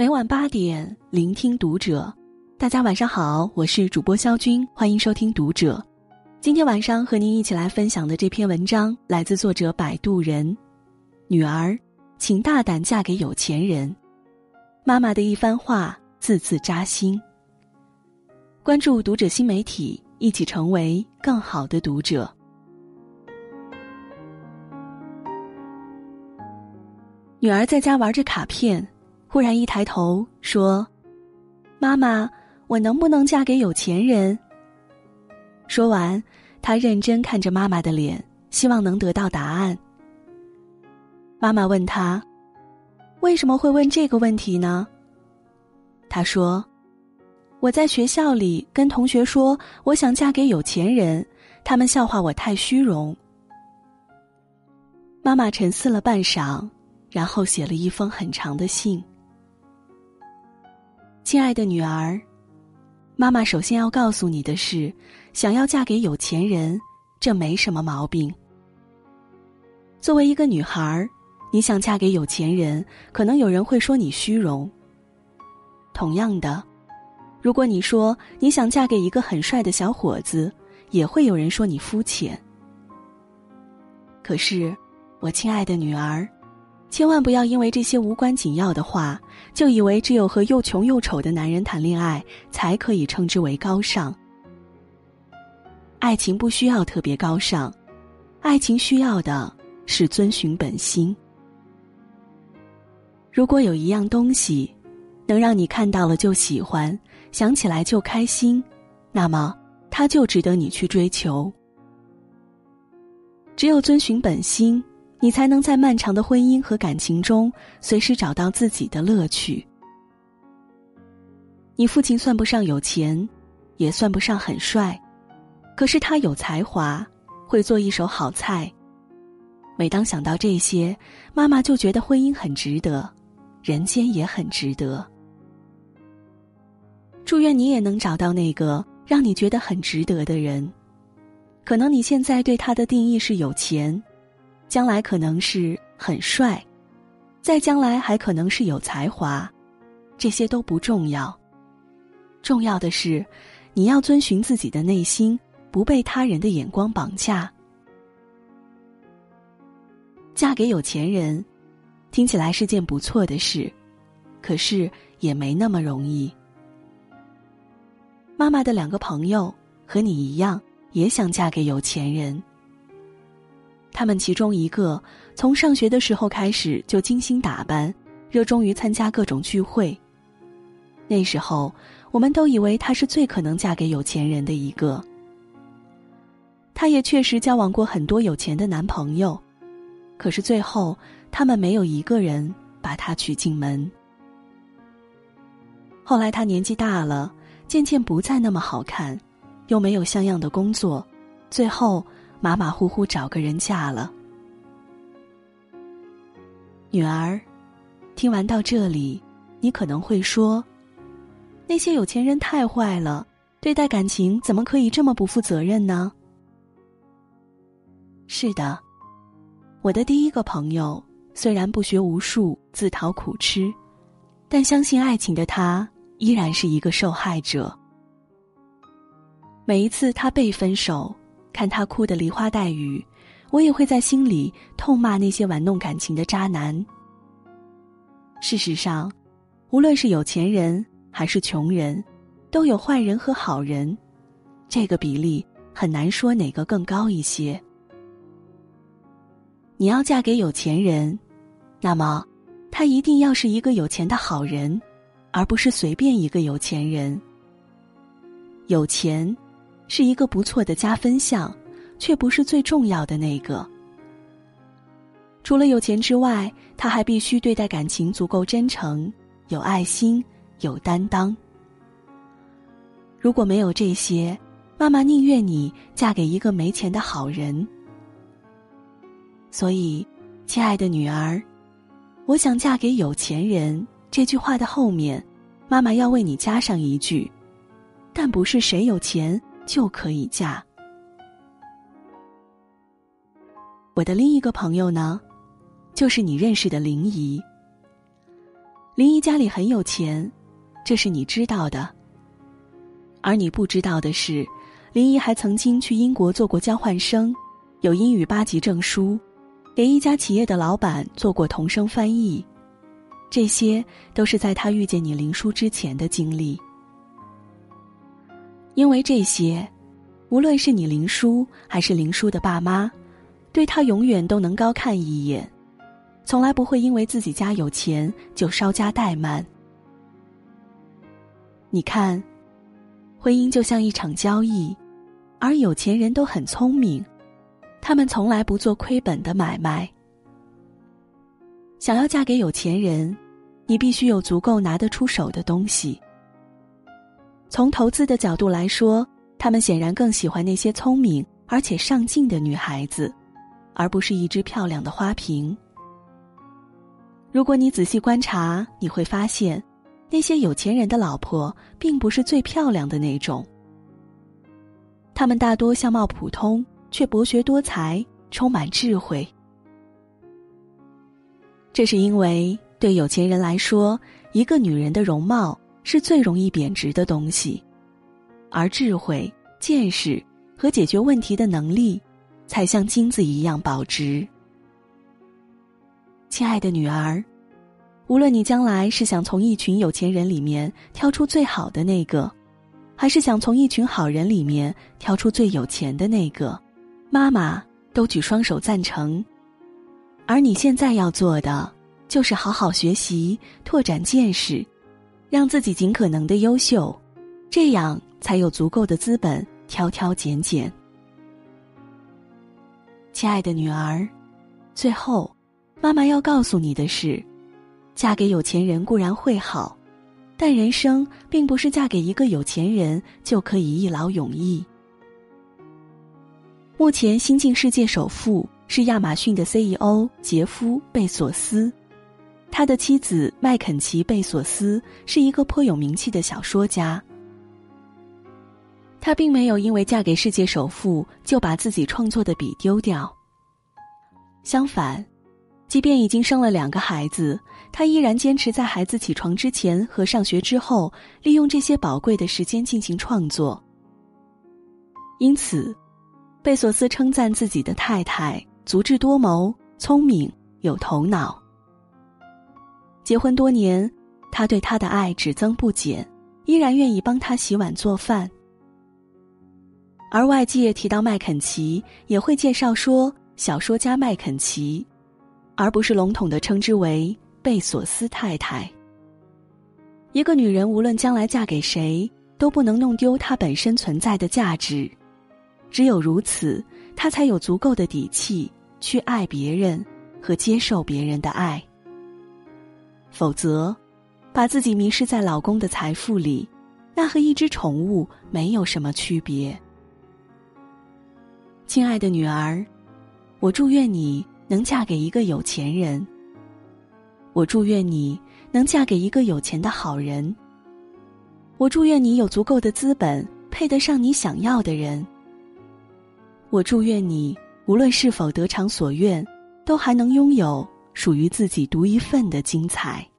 每晚八点，聆听读者。大家晚上好，我是主播肖军，欢迎收听读者。今天晚上和您一起来分享的这篇文章来自作者摆渡人。女儿，请大胆嫁给有钱人。妈妈的一番话，字字扎心。关注读者新媒体，一起成为更好的读者。女儿在家玩着卡片，忽然一抬头说：“妈妈，我能不能嫁给有钱人？”说完，他认真看着妈妈的脸，希望能得到答案。妈妈问他：“为什么会问这个问题呢？”他说：“我在学校里跟同学说我想嫁给有钱人，他们笑话我太虚荣。”妈妈沉思了半晌，然后写了一封很长的信：“亲爱的女儿。”妈妈首先要告诉你的是，想要嫁给有钱人，这没什么毛病。作为一个女孩儿，你想嫁给有钱人，可能有人会说你虚荣。同样的，如果你说你想嫁给一个很帅的小伙子，也会有人说你肤浅。可是，我亲爱的女儿。千万不要因为这些无关紧要的话，就以为只有和又穷又丑的男人谈恋爱才可以称之为高尚。爱情不需要特别高尚，爱情需要的是遵循本心。如果有一样东西，能让你看到了就喜欢，想起来就开心，那么它就值得你去追求。只有遵循本心。你才能在漫长的婚姻和感情中随时找到自己的乐趣。你父亲算不上有钱，也算不上很帅，可是他有才华，会做一手好菜。每当想到这些，妈妈就觉得婚姻很值得，人间也很值得。祝愿你也能找到那个让你觉得很值得的人。可能你现在对他的定义是有钱。将来可能是很帅，再将来还可能是有才华，这些都不重要。重要的是，你要遵循自己的内心，不被他人的眼光绑架。嫁给有钱人，听起来是件不错的事，可是也没那么容易。妈妈的两个朋友和你一样，也想嫁给有钱人。他们其中一个从上学的时候开始就精心打扮，热衷于参加各种聚会。那时候，我们都以为她是最可能嫁给有钱人的一个。她也确实交往过很多有钱的男朋友，可是最后他们没有一个人把她娶进门。后来她年纪大了，渐渐不再那么好看，又没有像样的工作，最后。马马虎虎找个人嫁了。女儿，听完到这里，你可能会说：“那些有钱人太坏了，对待感情怎么可以这么不负责任呢？”是的，我的第一个朋友虽然不学无术，自讨苦吃，但相信爱情的他依然是一个受害者。每一次他被分手。看他哭得梨花带雨，我也会在心里痛骂那些玩弄感情的渣男。事实上，无论是有钱人还是穷人，都有坏人和好人，这个比例很难说哪个更高一些。你要嫁给有钱人，那么他一定要是一个有钱的好人，而不是随便一个有钱人。有钱。是一个不错的加分项，却不是最重要的那个。除了有钱之外，他还必须对待感情足够真诚、有爱心、有担当。如果没有这些，妈妈宁愿你嫁给一个没钱的好人。所以，亲爱的女儿，我想嫁给有钱人。这句话的后面，妈妈要为你加上一句：但不是谁有钱。就可以嫁。我的另一个朋友呢，就是你认识的林姨。林姨家里很有钱，这是你知道的。而你不知道的是，林姨还曾经去英国做过交换生，有英语八级证书，给一家企业的老板做过同声翻译。这些都是在她遇见你林叔之前的经历。因为这些，无论是你林叔还是林叔的爸妈，对他永远都能高看一眼，从来不会因为自己家有钱就稍加怠慢。你看。婚姻就像一场交易，而有钱人都很聪明，他们从来不做亏本的买卖。想要嫁给有钱人，你必须有足够拿得出手的东西。从投资的角度来说，他们显然更喜欢那些聪明而且上进的女孩子，而不是一只漂亮的花瓶。如果你仔细观察，你会发现。那些有钱人的老婆并不是最漂亮的那种，他们大多相貌普通，却博学多才，充满智慧。这是因为对有钱人来说，一个女人的容貌是最容易贬值的东西，而智慧、见识和解决问题的能力，才像金子一样保值。亲爱的女儿。无论你将来是想从一群有钱人里面挑出最好的那个，还是想从一群好人里面挑出最有钱的那个，妈妈都举双手赞成。而你现在要做的，就是好好学习，拓展见识，让自己尽可能的优秀，这样才有足够的资本挑挑拣拣。亲爱的女儿，最后，妈妈要告诉你的是。嫁给有钱人固然会好，但人生并不是嫁给一个有钱人就可以一劳永逸。目前新晋世界首富是亚马逊的 CEO 杰夫·贝索斯，他的妻子麦肯齐·贝索斯是一个颇有名气的小说家。他并没有因为嫁给世界首富就把自己创作的笔丢掉，相反。即便已经生了两个孩子，他依然坚持在孩子起床之前和上学之后，利用这些宝贵的时间进行创作。因此，贝索斯称赞自己的太太足智多谋、聪明有头脑。结婚多年，他对她的爱只增不减，依然愿意帮她洗碗做饭。而外界提到麦肯齐，也会介绍说小说家麦肯齐。而不是笼统的称之为贝索斯太太。一个女人无论将来嫁给谁，都不能弄丢她本身存在的价值，只有如此，她才有足够的底气去爱别人和接受别人的爱。否则，把自己迷失在老公的财富里，那和一只宠物没有什么区别。亲爱的女儿，我祝愿你。能嫁给一个有钱人，我祝愿你能嫁给一个有钱的好人。我祝愿你有足够的资本，配得上你想要的人。我祝愿你无论是否得偿所愿，都还能拥有属于自己独一份的精彩。